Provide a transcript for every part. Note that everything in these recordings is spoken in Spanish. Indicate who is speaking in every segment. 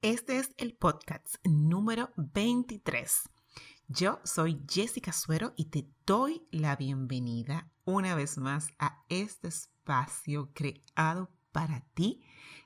Speaker 1: Este es el podcast número 23. Yo soy Jessica Suero y te doy la bienvenida una vez más a este espacio creado para ti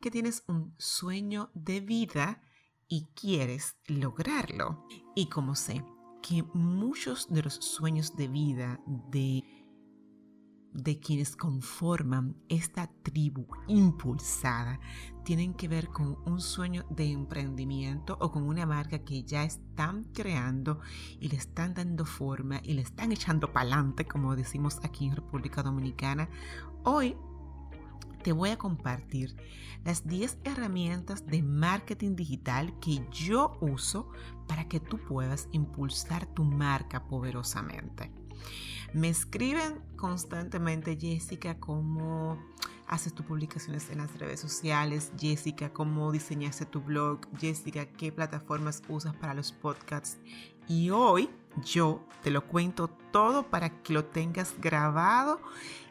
Speaker 1: que tienes un sueño de vida y quieres lograrlo. Y como sé que muchos de los sueños de vida de de quienes conforman esta tribu impulsada tienen que ver con un sueño de emprendimiento o con una marca que ya están creando y le están dando forma y le están echando pa'lante, como decimos aquí en República Dominicana. Hoy te voy a compartir las 10 herramientas de marketing digital que yo uso para que tú puedas impulsar tu marca poderosamente. Me escriben constantemente, Jessica, cómo haces tus publicaciones en las redes sociales, Jessica, cómo diseñaste tu blog, Jessica, qué plataformas usas para los podcasts. Y hoy yo te lo cuento todo para que lo tengas grabado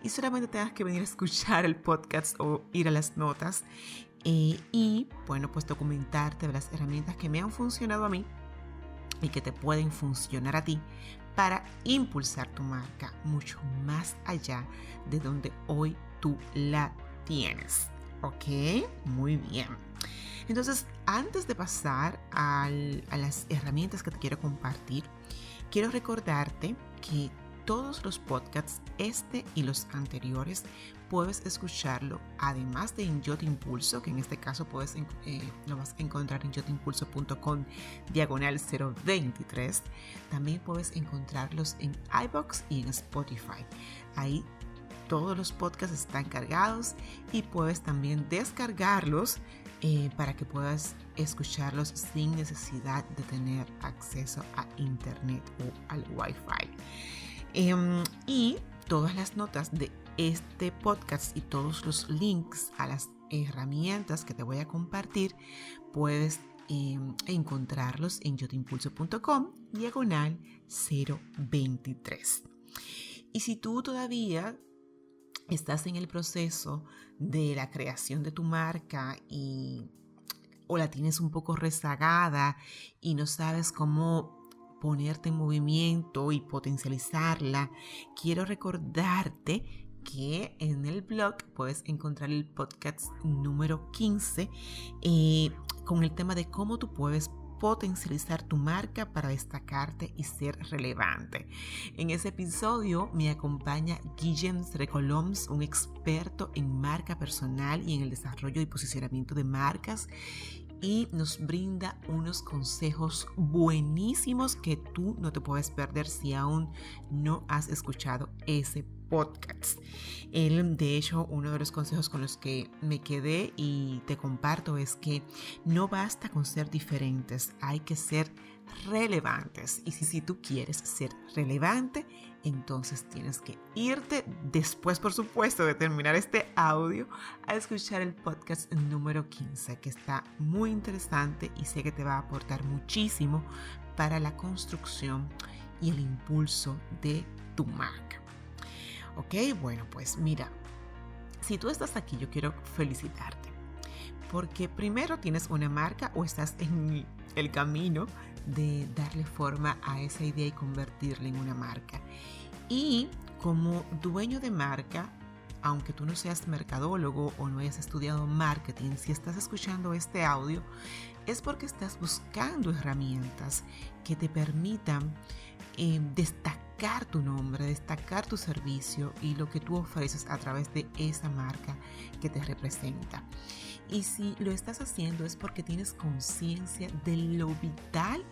Speaker 1: y solamente tengas que venir a escuchar el podcast o ir a las notas. Eh, y bueno, pues documentarte de las herramientas que me han funcionado a mí y que te pueden funcionar a ti para impulsar tu marca mucho más allá de donde hoy tú la tienes. ¿Ok? Muy bien. Entonces, antes de pasar a las herramientas que te quiero compartir, quiero recordarte que todos los podcasts, este y los anteriores, puedes escucharlo además de en Yo Impulso, que en este caso puedes, eh, lo vas a encontrar en yotimpulso.com diagonal 023. También puedes encontrarlos en iBox y en Spotify. Ahí todos los podcasts están cargados y puedes también descargarlos eh, para que puedas escucharlos sin necesidad de tener acceso a internet o al wifi. Em, y todas las notas de este podcast y todos los links a las herramientas que te voy a compartir, puedes em, encontrarlos en yotimpulso.com diagonal 023. Y si tú todavía estás en el proceso de la creación de tu marca y o la tienes un poco rezagada y no sabes cómo ponerte en movimiento y potencializarla, quiero recordarte que en el blog puedes encontrar el podcast número 15 eh, con el tema de cómo tú puedes potencializar tu marca para destacarte y ser relevante. En ese episodio me acompaña Guillem Recoloms, un experto en marca personal y en el desarrollo y posicionamiento de marcas y nos brinda unos consejos buenísimos que tú no te puedes perder si aún no has escuchado ese podcast. Él, de hecho, uno de los consejos con los que me quedé y te comparto es que no basta con ser diferentes, hay que ser relevantes. Y si, si tú quieres ser relevante, entonces tienes que irte después, por supuesto, de terminar este audio a escuchar el podcast número 15, que está muy interesante y sé que te va a aportar muchísimo para la construcción y el impulso de tu marca. Ok, bueno, pues mira, si tú estás aquí, yo quiero felicitarte. Porque primero tienes una marca o estás en el camino de darle forma a esa idea y convertirla en una marca. Y como dueño de marca, aunque tú no seas mercadólogo o no hayas estudiado marketing, si estás escuchando este audio, es porque estás buscando herramientas que te permitan eh, destacar tu nombre, destacar tu servicio y lo que tú ofreces a través de esa marca que te representa. Y si lo estás haciendo es porque tienes conciencia de lo vital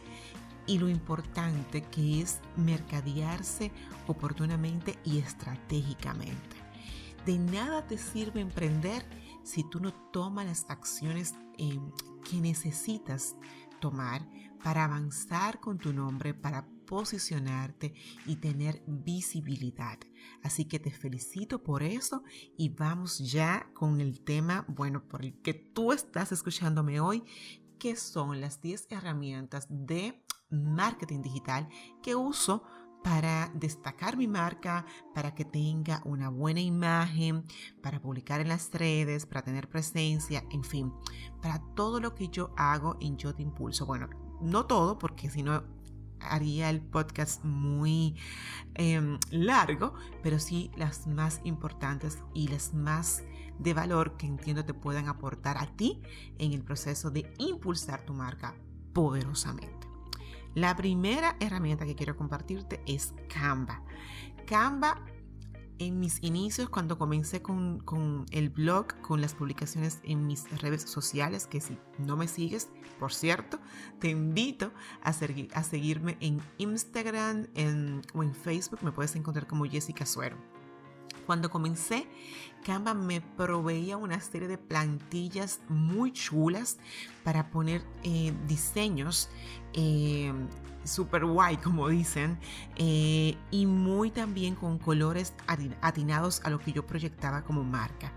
Speaker 1: y lo importante que es mercadearse oportunamente y estratégicamente. De nada te sirve emprender si tú no tomas las acciones eh, que necesitas tomar para avanzar con tu nombre, para posicionarte y tener visibilidad. Así que te felicito por eso y vamos ya con el tema, bueno, por el que tú estás escuchándome hoy, que son las 10 herramientas de marketing digital que uso para destacar mi marca, para que tenga una buena imagen, para publicar en las redes, para tener presencia, en fin, para todo lo que yo hago en Yo Te Impulso. Bueno, no todo, porque si no haría el podcast muy em, largo, pero sí las más importantes y las más de valor que entiendo te puedan aportar a ti en el proceso de impulsar tu marca poderosamente. La primera herramienta que quiero compartirte es Canva. Canva en mis inicios, cuando comencé con, el blog, con las publicaciones en mis redes sociales, que si no me sigues, por cierto, te invito a, a seguirme en Instagram o en Facebook, me puedes encontrar como Jessica Suero. Cuando comencé, Canva me proveía una serie de plantillas muy chulas para poner eh, diseños eh, super guay, como dicen, eh, y muy también con colores atinados a lo que yo proyectaba como marca.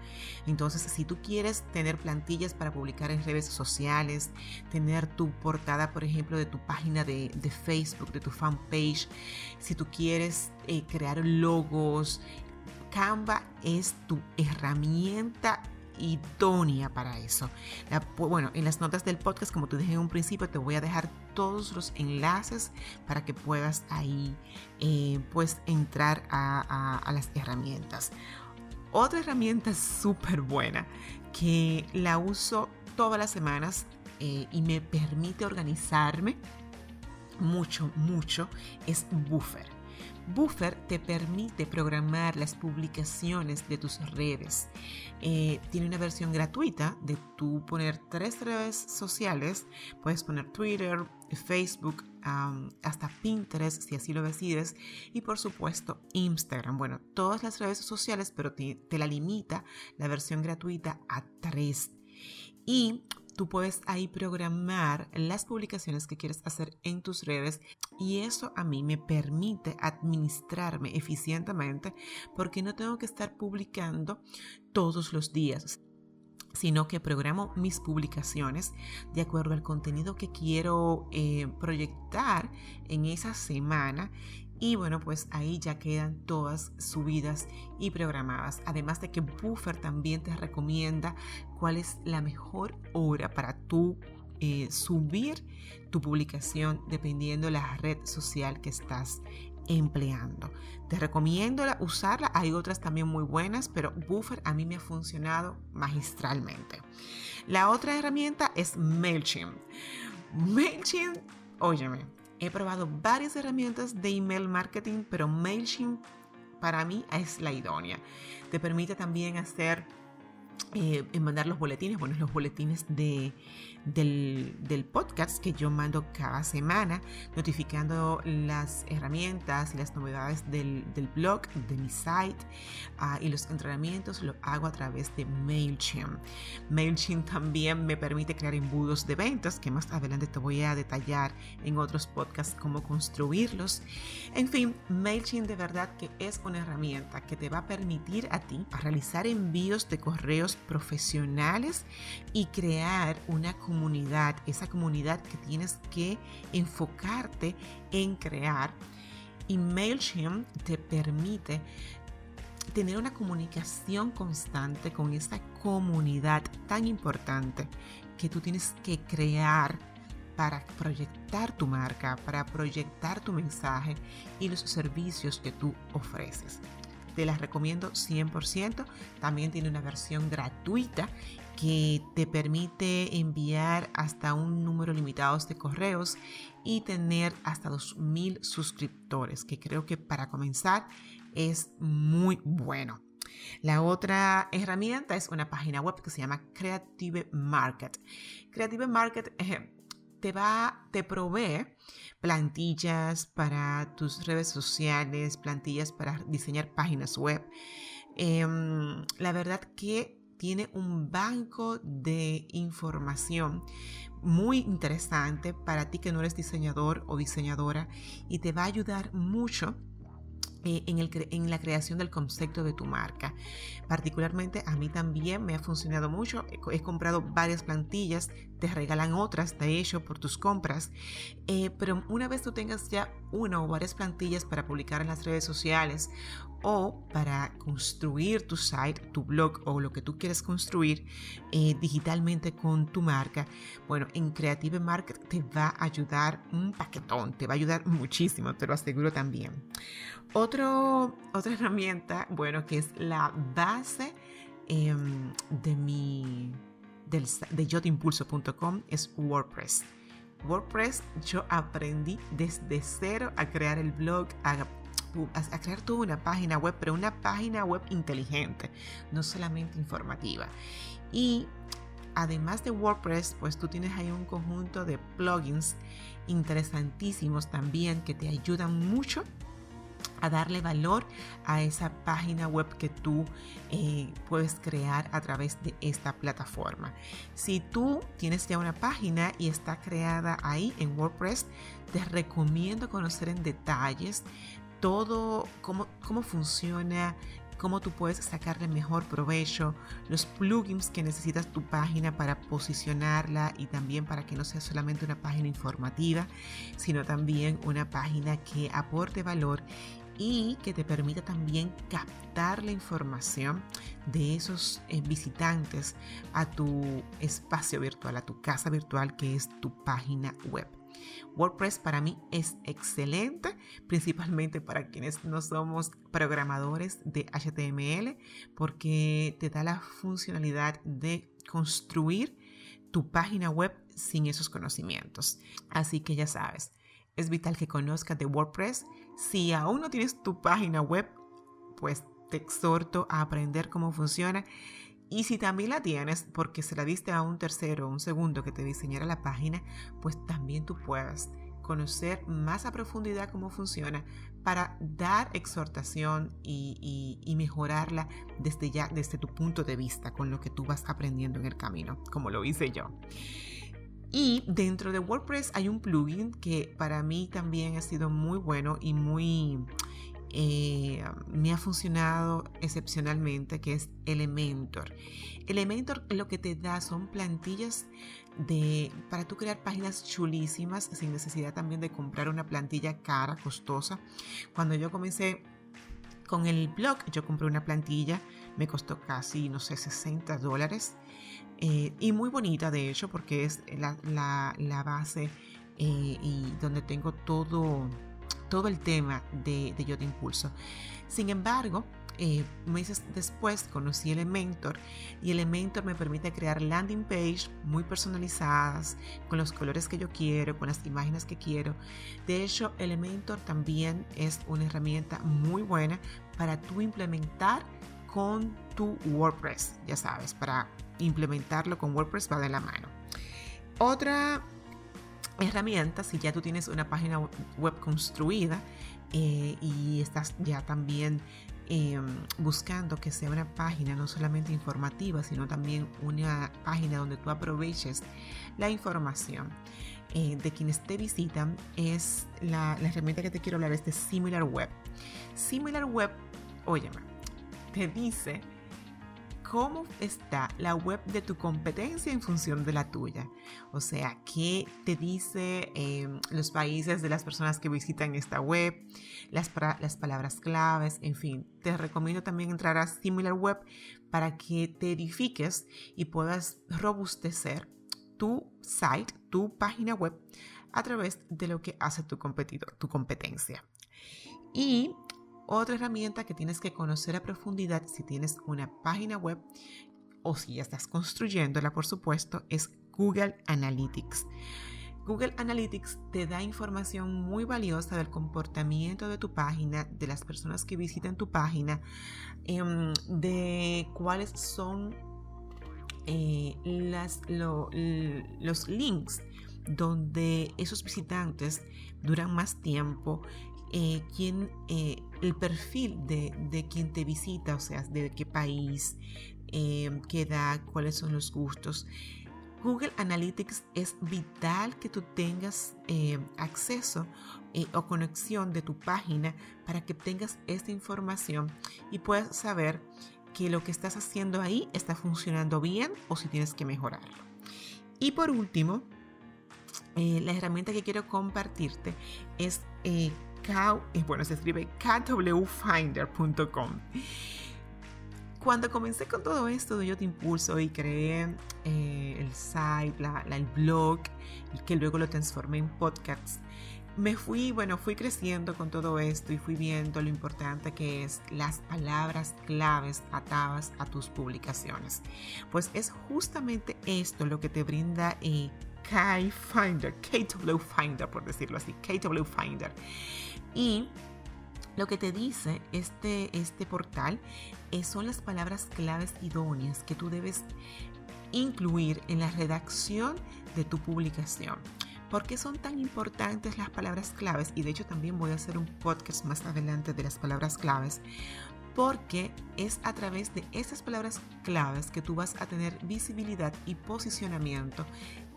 Speaker 1: Entonces, si tú quieres tener plantillas para publicar en redes sociales, tener tu portada, por ejemplo, de tu página de, Facebook, de tu fanpage, si tú quieres crear logos, Canva es tu herramienta idónea para eso. bueno, en las notas del podcast, como te dije en un principio, te voy a dejar todos los enlaces para que puedas ahí eh, pues entrar a, las herramientas. Otra herramienta súper buena que la uso todas las semanas eh, y me permite organizarme mucho, mucho es Buffer. Buffer te permite programar las publicaciones de tus redes. Eh, tiene una versión gratuita de tú poner tres redes sociales. Puedes poner Twitter, Facebook, hasta Pinterest si así lo decides. Y por supuesto Instagram. Bueno, todas las redes sociales, pero te, te la limita la versión gratuita a tres. Y tú puedes ahí programar las publicaciones que quieres hacer en tus redes y eso a mí me permite administrarme eficientemente porque no tengo que estar publicando todos los días sino que programo mis publicaciones de acuerdo al contenido que quiero eh, proyectar en esa semana y bueno, pues ahí ya quedan todas subidas y programadas. Además de que Buffer también te recomienda cuál es la mejor hora para tú eh, subir tu publicación dependiendo la red social que estás empleando. Te recomiendo usarla, hay otras también muy buenas, pero Buffer a mí me ha funcionado magistralmente. La otra herramienta es MailChimp. MailChimp, óyeme, He probado varias herramientas de email marketing, pero MailChimp para mí es la idónea. Te permite también hacer eh, mandar los boletines, bueno, los boletines de, del, podcast que yo mando cada semana, notificando las herramientas y las novedades del, blog, de mi site ah, y los entrenamientos lo hago a través de MailChimp. MailChimp también me permite crear embudos de ventas que más adelante te voy a detallar en otros podcasts cómo construirlos. En fin, MailChimp de verdad que es una herramienta que te va a permitir a ti realizar envíos de correos profesionales y crear una comunidad comunidad, esa comunidad que tienes que enfocarte en crear. Y MailChimp te permite tener una comunicación constante con esa comunidad tan importante que tú tienes que crear para proyectar tu marca, para proyectar tu mensaje y los servicios que tú ofreces. Te las recomiendo 100%. También tiene una versión gratuita que te permite enviar hasta un número limitado de correos y tener hasta 2.000 suscriptores, que creo que para comenzar es muy bueno. La otra herramienta es una página web que se llama Creative Market. Creative Market te va, te provee plantillas para tus redes sociales, plantillas para diseñar páginas web. Em, la verdad que tiene un banco de información muy interesante para ti que no eres diseñador o diseñadora y te va a ayudar mucho eh, en, el, en, la creación del concepto de tu marca. Particularmente a mí también me ha funcionado mucho. He, comprado varias plantillas te regalan otras de hecho por tus compras. Eh, pero una vez tú tengas ya una o varias plantillas para publicar en las redes sociales o para construir tu site, tu blog o lo que tú quieres construir eh, digitalmente con tu marca, bueno, en Creative Market te va a ayudar un paquetón, te va a ayudar muchísimo, te lo aseguro también. Otro, otra herramienta, bueno, que es la base em, de mi de yotimpulso.com es WordPress. WordPress yo aprendí desde cero a crear el blog, a, a, crear toda una página web, pero una página web inteligente, no solamente informativa. Y además de WordPress, pues tú tienes ahí un conjunto de plugins interesantísimos también que te ayudan mucho a darle valor a esa página web que tú eh, puedes crear a través de esta plataforma. Si tú tienes ya una página y está creada ahí en WordPress, te recomiendo conocer en detalles todo cómo, cómo funciona, cómo tú puedes sacarle mejor provecho, los plugins que necesitas tu página para posicionarla y también para que no sea solamente una página informativa, sino también una página que aporte valor y que te permita también captar la información de esos eh, visitantes a tu espacio virtual, a tu casa virtual que es tu página web. WordPress para mí es excelente, principalmente para quienes no somos programadores de HTML, porque te da la funcionalidad de construir tu página web sin esos conocimientos. Así que ya sabes, es vital que conozcas de WordPress. Si aún no tienes tu página web, pues te exhorto a aprender cómo funciona. Y si también la tienes porque se la diste a un tercero o un segundo que te diseñara la página, pues también tú puedas conocer más a profundidad cómo funciona para dar exhortación y, y, mejorarla desde ya, desde tu punto de vista, con lo que tú vas aprendiendo en el camino, como lo hice yo. Y dentro de WordPress hay un plugin que para mí también ha sido muy bueno y muy... Eh, me ha funcionado excepcionalmente, que es Elementor. Elementor lo que te da son plantillas de, para tú crear páginas chulísimas sin necesidad también de comprar una plantilla cara, costosa. Cuando yo comencé con el blog, yo compré una plantilla, me costó casi, no sé, 60 dólares eh, y muy bonita de hecho porque es la, la, base eh, y donde tengo todo, todo el tema de, de Yo Te Impulso. Sin embargo, eh, meses después conocí Elementor y Elementor me permite crear landing page muy personalizadas con los colores que yo quiero, con las imágenes que quiero. De hecho, Elementor también es una herramienta muy buena para tú implementar con tu WordPress, ya sabes, para implementarlo con WordPress va de la mano. Otra herramienta, si ya tú tienes una página web construida eh, y estás ya también em, buscando que sea una página no solamente informativa, sino también una página donde tú aproveches la información eh, de quienes te visitan, es la, la herramienta que te quiero hablar, es de SimilarWeb. SimilarWeb, óyeme, te dice cómo está la web de tu competencia en función de la tuya. O sea, qué te dice em, los países de las personas que visitan esta web, las, las palabras claves, en fin. Te recomiendo también entrar a SimilarWeb para que te edifiques y puedas robustecer tu site, tu página web a través de lo que hace tu competidor, tu competencia. Y otra herramienta que tienes que conocer a profundidad si tienes una página web o si ya estás construyéndola, por supuesto, es Google Analytics. Google Analytics te da información muy valiosa del comportamiento de tu página, de las personas que visitan tu página, em, de cuáles son eh, los links donde esos visitantes duran más tiempo eh, eh, el perfil de, de, quien te visita, o sea, de qué país, eh, qué edad, cuáles son los gustos. Google Analytics es vital que tú tengas acceso o conexión de tu página para que tengas esta información y puedas saber que lo que estás haciendo ahí está funcionando bien o si tienes que mejorarlo. Y por último, eh, la herramienta que quiero compartirte es, eh bueno, se escribe kwfinder.com. Cuando comencé con todo esto Yo Te Impulso y creé eh, el site, el blog, que luego lo transformé en podcasts, me fui, bueno, fui creciendo con todo esto y fui viendo lo importante que es las palabras claves atadas a tus publicaciones. Pues es justamente esto lo que te brinda eh, K Finder, KW Finder, por decirlo así, KW Finder. Y lo que te dice este, este portal son las palabras claves idóneas que tú debes incluir en la redacción de tu publicación. ¿Por qué son tan importantes las palabras claves? Y de hecho también voy a hacer un podcast más adelante de las palabras claves. Porque es a través de esas palabras claves que tú vas a tener visibilidad y posicionamiento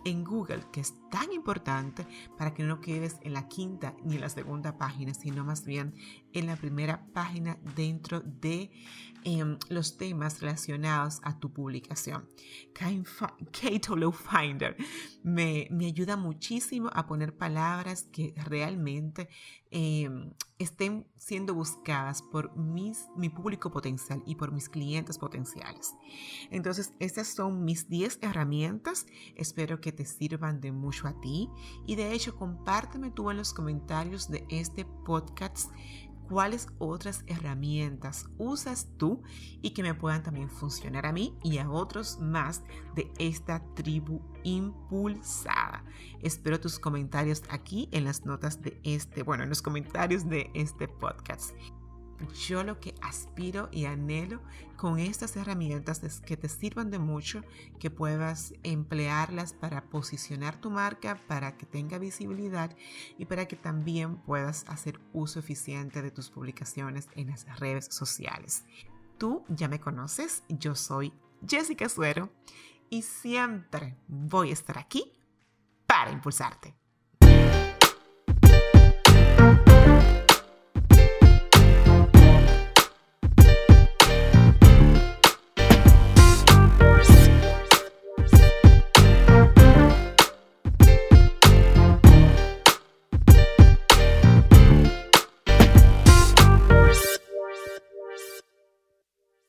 Speaker 1: en Google, que es tan importante para que no quedes en la quinta ni en la segunda página, sino más bien en la primera página dentro de em, los temas relacionados a tu publicación. Kate Finder me, me ayuda muchísimo a poner palabras que realmente Em, estén siendo buscadas por mis, mi público potencial y por mis clientes potenciales. Entonces, estas son mis 10 herramientas. Espero que te sirvan de mucho a ti. Y de hecho, compárteme tú en los comentarios de este podcast cuáles otras herramientas usas tú y que me puedan también funcionar a mí y a otros más de esta tribu impulsada. Espero tus comentarios aquí en las notas de este, bueno, en los comentarios de este podcast yo lo que aspiro y anhelo con estas herramientas es que te sirvan de mucho, que puedas emplearlas para posicionar tu marca, para que tenga visibilidad y para que también puedas hacer uso eficiente de tus publicaciones en las redes sociales. Tú ya me conoces, yo soy Jessica Suero y siempre voy a estar aquí para impulsarte.